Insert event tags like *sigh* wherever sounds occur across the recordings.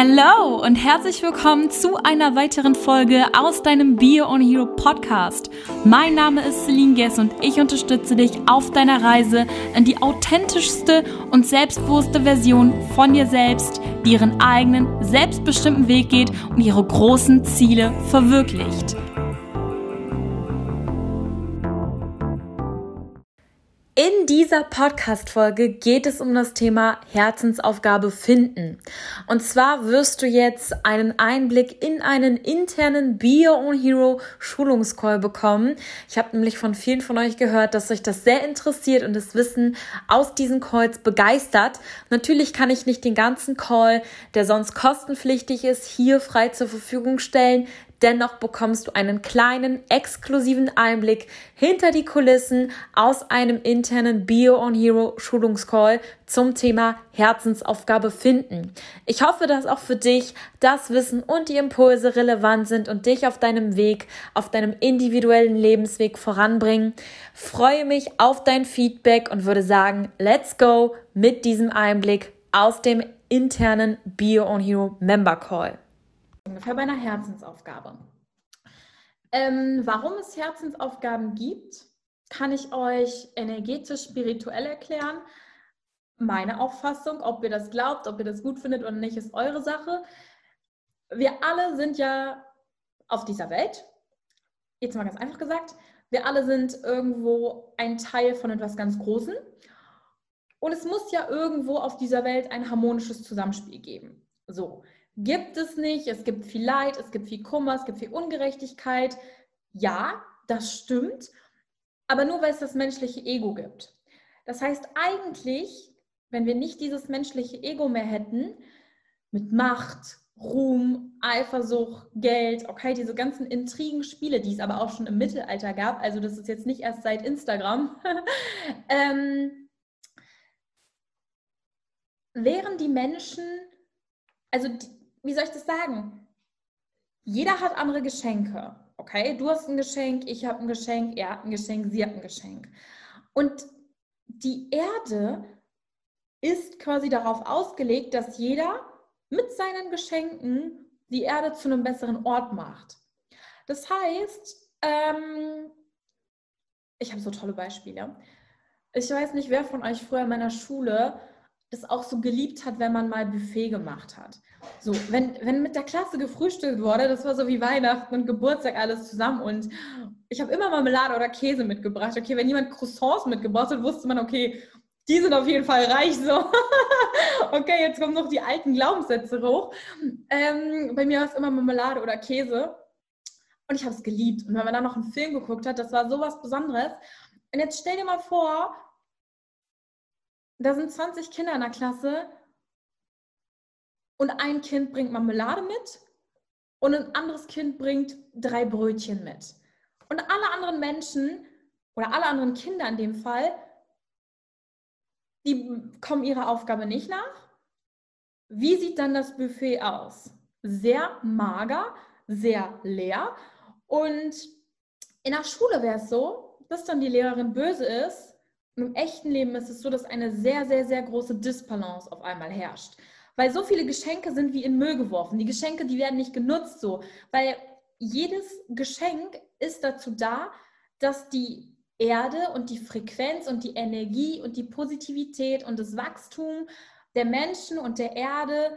Hello und herzlich willkommen zu einer weiteren Folge aus deinem Bio on Hero Podcast. Mein Name ist Celine Guess und ich unterstütze dich auf deiner Reise in die authentischste und selbstbewusste Version von dir selbst, die ihren eigenen, selbstbestimmten Weg geht und ihre großen Ziele verwirklicht. In dieser Podcast-Folge geht es um das Thema Herzensaufgabe finden. Und zwar wirst du jetzt einen Einblick in einen internen Be Your Own Hero Schulungscall bekommen. Ich habe nämlich von vielen von euch gehört, dass euch das sehr interessiert und das Wissen aus diesen Calls begeistert. Natürlich kann ich nicht den ganzen Call, der sonst kostenpflichtig ist, hier frei zur Verfügung stellen. Dennoch bekommst du einen kleinen, exklusiven Einblick hinter die Kulissen aus einem internen Bio on Hero Schulungscall zum Thema Herzensaufgabe finden. Ich hoffe, dass auch für dich das Wissen und die Impulse relevant sind und dich auf deinem Weg, auf deinem individuellen Lebensweg voranbringen. Freue mich auf dein Feedback und würde sagen, let's go mit diesem Einblick aus dem internen Bio on Hero Member Call ungefähr bei einer Herzensaufgabe. Ähm, warum es Herzensaufgaben gibt, kann ich euch energetisch, spirituell erklären. Meine Auffassung, ob ihr das glaubt, ob ihr das gut findet oder nicht, ist eure Sache. Wir alle sind ja auf dieser Welt. Jetzt mal ganz einfach gesagt. Wir alle sind irgendwo ein Teil von etwas ganz Großem. Und es muss ja irgendwo auf dieser Welt ein harmonisches Zusammenspiel geben. So gibt es nicht. Es gibt viel Leid, es gibt viel Kummer, es gibt viel Ungerechtigkeit. Ja, das stimmt. Aber nur weil es das menschliche Ego gibt. Das heißt eigentlich, wenn wir nicht dieses menschliche Ego mehr hätten, mit Macht, Ruhm, Eifersucht, Geld, okay, diese ganzen Intrigenspiele, die es aber auch schon im Mittelalter gab, also das ist jetzt nicht erst seit Instagram, *laughs* ähm, wären die Menschen, also die, wie soll ich das sagen? Jeder hat andere Geschenke. Okay, du hast ein Geschenk, ich habe ein Geschenk, er hat ein Geschenk, sie hat ein Geschenk. Und die Erde ist quasi darauf ausgelegt, dass jeder mit seinen Geschenken die Erde zu einem besseren Ort macht. Das heißt, ähm, ich habe so tolle Beispiele. Ich weiß nicht, wer von euch früher in meiner Schule das auch so geliebt hat, wenn man mal Buffet gemacht hat. So, wenn, wenn mit der Klasse gefrühstückt wurde, das war so wie Weihnachten und Geburtstag alles zusammen und ich habe immer Marmelade oder Käse mitgebracht. Okay, wenn jemand Croissants mitgebracht hat, wusste man, okay, die sind auf jeden Fall reich so. *laughs* okay, jetzt kommen noch die alten Glaubenssätze hoch. Ähm, bei mir war es immer Marmelade oder Käse und ich habe es geliebt. Und wenn man dann noch einen Film geguckt hat, das war so was Besonderes. Und jetzt stell dir mal vor, da sind 20 Kinder in der Klasse und ein Kind bringt Marmelade mit und ein anderes Kind bringt drei Brötchen mit. Und alle anderen Menschen oder alle anderen Kinder in dem Fall, die kommen ihrer Aufgabe nicht nach. Wie sieht dann das Buffet aus? Sehr mager, sehr leer. Und in der Schule wäre es so, dass dann die Lehrerin böse ist im echten Leben ist es so, dass eine sehr, sehr, sehr große Disbalance auf einmal herrscht. Weil so viele Geschenke sind wie in Müll geworfen. Die Geschenke, die werden nicht genutzt so. Weil jedes Geschenk ist dazu da, dass die Erde und die Frequenz und die Energie und die Positivität und das Wachstum der Menschen und der Erde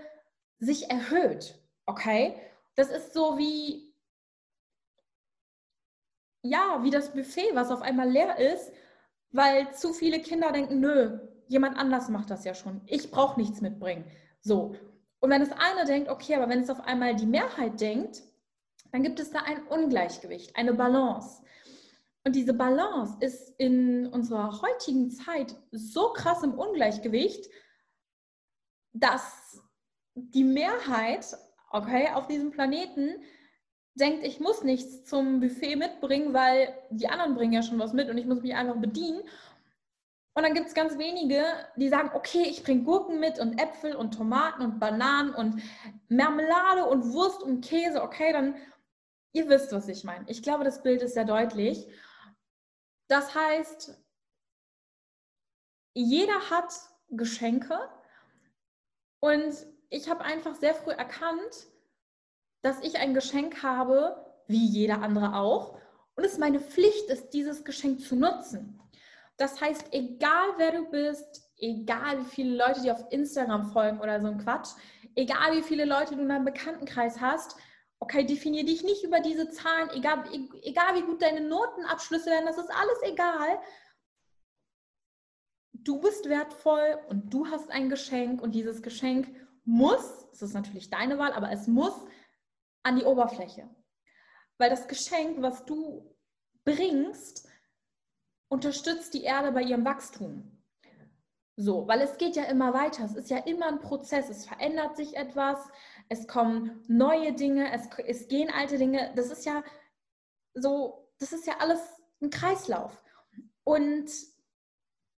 sich erhöht. Okay? Das ist so wie, ja, wie das Buffet, was auf einmal leer ist weil zu viele Kinder denken, nö, jemand anders macht das ja schon. Ich brauche nichts mitbringen. So. Und wenn das eine denkt, okay, aber wenn es auf einmal die Mehrheit denkt, dann gibt es da ein Ungleichgewicht, eine Balance. Und diese Balance ist in unserer heutigen Zeit so krass im Ungleichgewicht, dass die Mehrheit, okay, auf diesem Planeten denkt, ich muss nichts zum Buffet mitbringen, weil die anderen bringen ja schon was mit und ich muss mich einfach bedienen. Und dann gibt es ganz wenige, die sagen, okay, ich bringe Gurken mit und Äpfel und Tomaten und Bananen und Marmelade und Wurst und Käse. Okay, dann, ihr wisst, was ich meine. Ich glaube, das Bild ist sehr deutlich. Das heißt, jeder hat Geschenke und ich habe einfach sehr früh erkannt, dass ich ein Geschenk habe, wie jeder andere auch, und es meine Pflicht ist, dieses Geschenk zu nutzen. Das heißt, egal wer du bist, egal wie viele Leute dir auf Instagram folgen oder so ein Quatsch, egal wie viele Leute du in deinem Bekanntenkreis hast, okay, definier dich nicht über diese Zahlen, egal, egal wie gut deine Notenabschlüsse werden, das ist alles egal. Du bist wertvoll und du hast ein Geschenk und dieses Geschenk muss, es ist natürlich deine Wahl, aber es muss an die Oberfläche. Weil das Geschenk, was du bringst, unterstützt die Erde bei ihrem Wachstum. So, weil es geht ja immer weiter. Es ist ja immer ein Prozess. Es verändert sich etwas. Es kommen neue Dinge. Es, es gehen alte Dinge. Das ist ja so, das ist ja alles ein Kreislauf. Und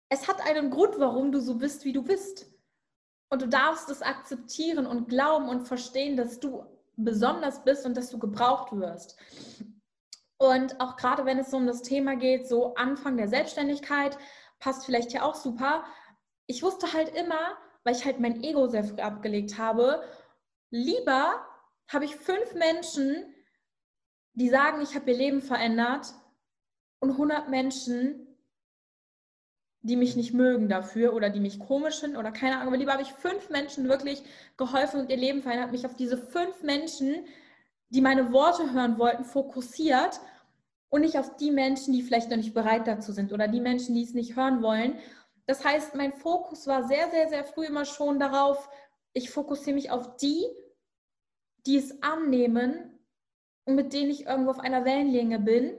es hat einen Grund, warum du so bist, wie du bist. Und du darfst es akzeptieren und glauben und verstehen, dass du besonders bist und dass du gebraucht wirst. Und auch gerade wenn es so um das Thema geht, so Anfang der Selbstständigkeit, passt vielleicht hier auch super. Ich wusste halt immer, weil ich halt mein Ego sehr früh abgelegt habe, lieber habe ich fünf Menschen, die sagen, ich habe ihr Leben verändert und 100 Menschen, die mich nicht mögen dafür oder die mich komisch finden oder keine Ahnung. Aber lieber habe ich fünf Menschen wirklich geholfen und ihr Leben verändert, mich auf diese fünf Menschen, die meine Worte hören wollten, fokussiert und nicht auf die Menschen, die vielleicht noch nicht bereit dazu sind oder die Menschen, die es nicht hören wollen. Das heißt, mein Fokus war sehr, sehr, sehr früh immer schon darauf, ich fokussiere mich auf die, die es annehmen und mit denen ich irgendwo auf einer Wellenlänge bin,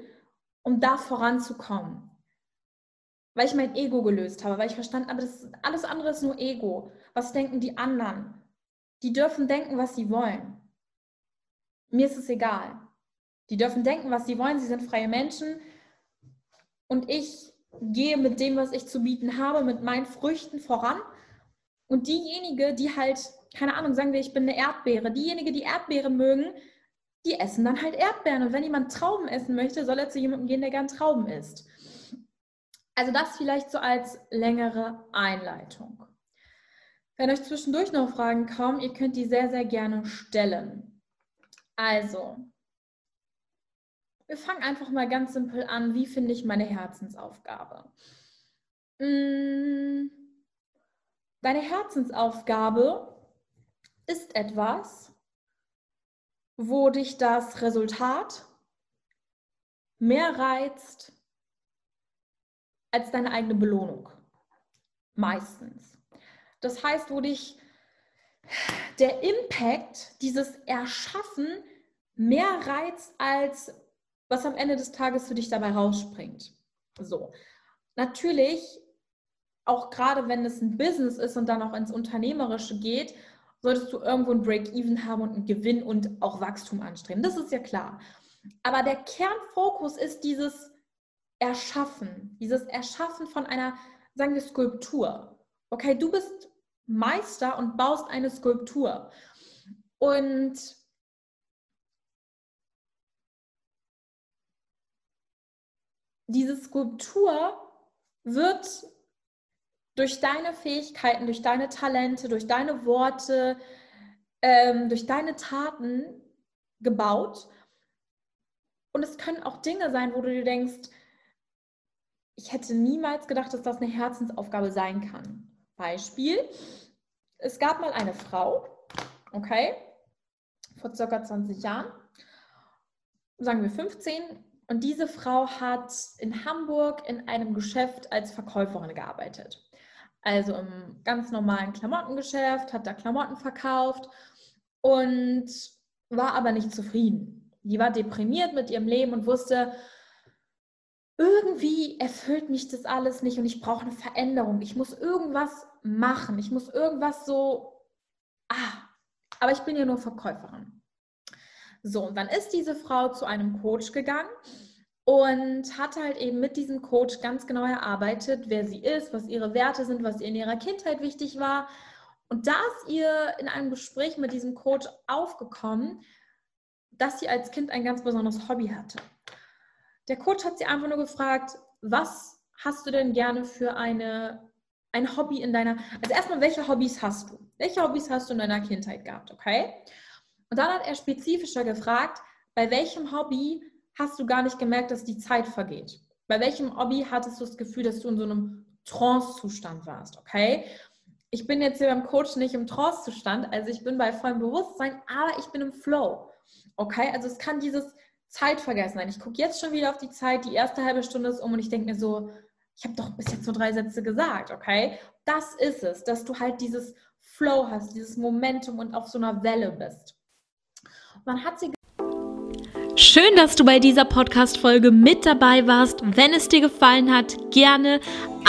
um da voranzukommen weil ich mein Ego gelöst habe, weil ich verstanden habe, das alles andere ist nur Ego. Was denken die anderen? Die dürfen denken, was sie wollen. Mir ist es egal. Die dürfen denken, was sie wollen. Sie sind freie Menschen. Und ich gehe mit dem, was ich zu bieten habe, mit meinen Früchten voran. Und diejenige, die halt, keine Ahnung, sagen wir, ich bin eine Erdbeere, diejenige, die Erdbeeren mögen, die essen dann halt Erdbeeren. Und wenn jemand Trauben essen möchte, soll er zu jemandem gehen, der gern Trauben isst. Also das vielleicht so als längere Einleitung. Wenn euch zwischendurch noch Fragen kommen, ihr könnt die sehr, sehr gerne stellen. Also, wir fangen einfach mal ganz simpel an. Wie finde ich meine Herzensaufgabe? Mm, deine Herzensaufgabe ist etwas, wo dich das Resultat mehr reizt als deine eigene Belohnung. Meistens. Das heißt, wo dich der Impact, dieses Erschaffen mehr reizt, als was am Ende des Tages für dich dabei rausspringt. So. Natürlich, auch gerade wenn es ein Business ist und dann auch ins Unternehmerische geht, solltest du irgendwo ein Break-Even haben und einen Gewinn und auch Wachstum anstreben. Das ist ja klar. Aber der Kernfokus ist dieses Erschaffen, dieses Erschaffen von einer, sagen wir, Skulptur. Okay, du bist Meister und baust eine Skulptur. Und diese Skulptur wird durch deine Fähigkeiten, durch deine Talente, durch deine Worte, ähm, durch deine Taten gebaut. Und es können auch Dinge sein, wo du dir denkst, ich hätte niemals gedacht, dass das eine Herzensaufgabe sein kann. Beispiel, es gab mal eine Frau, okay, vor circa 20 Jahren, sagen wir 15, und diese Frau hat in Hamburg in einem Geschäft als Verkäuferin gearbeitet. Also im ganz normalen Klamottengeschäft, hat da Klamotten verkauft und war aber nicht zufrieden. Die war deprimiert mit ihrem Leben und wusste, irgendwie erfüllt mich das alles nicht und ich brauche eine Veränderung. Ich muss irgendwas machen. Ich muss irgendwas so, ah, aber ich bin ja nur Verkäuferin. So, und dann ist diese Frau zu einem Coach gegangen und hat halt eben mit diesem Coach ganz genau erarbeitet, wer sie ist, was ihre Werte sind, was ihr in ihrer Kindheit wichtig war. Und da ist ihr in einem Gespräch mit diesem Coach aufgekommen, dass sie als Kind ein ganz besonderes Hobby hatte. Der Coach hat sie einfach nur gefragt, was hast du denn gerne für eine ein Hobby in deiner, also erstmal, welche Hobbys hast du? Welche Hobbys hast du in deiner Kindheit gehabt, okay? Und dann hat er spezifischer gefragt, bei welchem Hobby hast du gar nicht gemerkt, dass die Zeit vergeht? Bei welchem Hobby hattest du das Gefühl, dass du in so einem Trance-Zustand warst, okay? Ich bin jetzt hier beim Coach nicht im Trance-Zustand, also ich bin bei vollem Bewusstsein, aber ich bin im Flow, okay? Also es kann dieses Zeitvergessen sein. Ich gucke jetzt schon wieder auf die Zeit, die erste halbe Stunde ist um und ich denke mir so, ich habe doch bis jetzt nur drei Sätze gesagt, okay? Das ist es, dass du halt dieses Flow hast, dieses Momentum und auf so einer Welle bist. Man hat sie Schön, dass du bei dieser Podcast-Folge mit dabei warst. Wenn es dir gefallen hat, gerne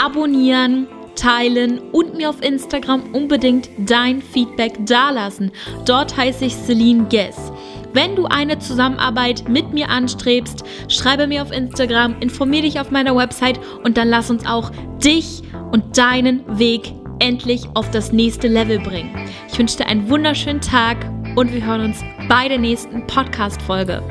abonnieren, teilen und mir auf Instagram unbedingt dein Feedback dalassen. Dort heiße ich Celine Guess. Wenn du eine Zusammenarbeit mit mir anstrebst, schreibe mir auf Instagram, informiere dich auf meiner Website und dann lass uns auch dich und deinen Weg endlich auf das nächste Level bringen. Ich wünsche dir einen wunderschönen Tag und wir hören uns bei der nächsten Podcast-Folge.